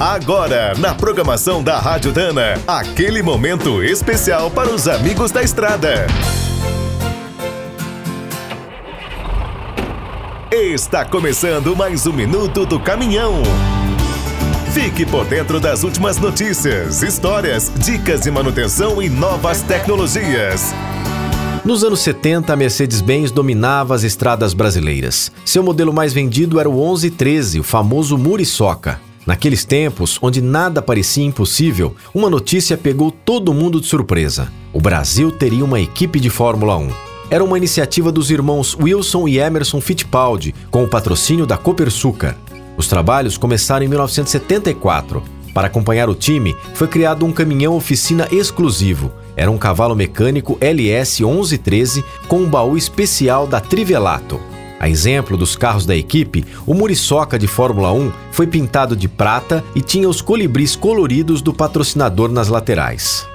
Agora, na programação da Rádio Dana, aquele momento especial para os amigos da estrada. Está começando mais um minuto do caminhão. Fique por dentro das últimas notícias, histórias, dicas de manutenção e novas tecnologias. Nos anos 70, a Mercedes-Benz dominava as estradas brasileiras. Seu modelo mais vendido era o 1113, o famoso Muriçoca. Naqueles tempos, onde nada parecia impossível, uma notícia pegou todo mundo de surpresa. O Brasil teria uma equipe de Fórmula 1. Era uma iniciativa dos irmãos Wilson e Emerson Fittipaldi, com o patrocínio da Copersucar. Os trabalhos começaram em 1974. Para acompanhar o time, foi criado um caminhão oficina exclusivo. Era um cavalo mecânico LS 1113 com um baú especial da Trivelato. A exemplo dos carros da equipe, o Muriçoca de Fórmula 1 foi pintado de prata e tinha os colibris coloridos do patrocinador nas laterais.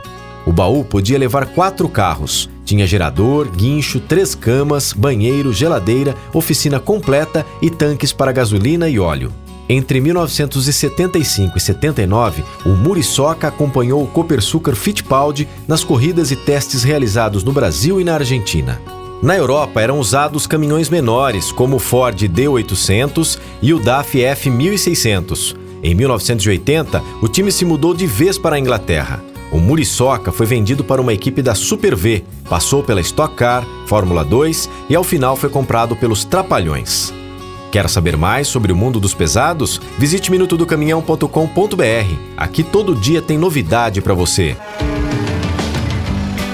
O baú podia levar quatro carros. Tinha gerador, guincho, três camas, banheiro, geladeira, oficina completa e tanques para gasolina e óleo. Entre 1975 e 79, o Muriçoca acompanhou o Copersucar Fittipaldi nas corridas e testes realizados no Brasil e na Argentina. Na Europa eram usados caminhões menores, como o Ford D800 e o DAF F1600. Em 1980, o time se mudou de vez para a Inglaterra. O Muriçoca foi vendido para uma equipe da Super V, passou pela Stock Car, Fórmula 2 e ao final foi comprado pelos Trapalhões. Quer saber mais sobre o mundo dos pesados? Visite minutodocaminhão.com.br. Aqui todo dia tem novidade para você.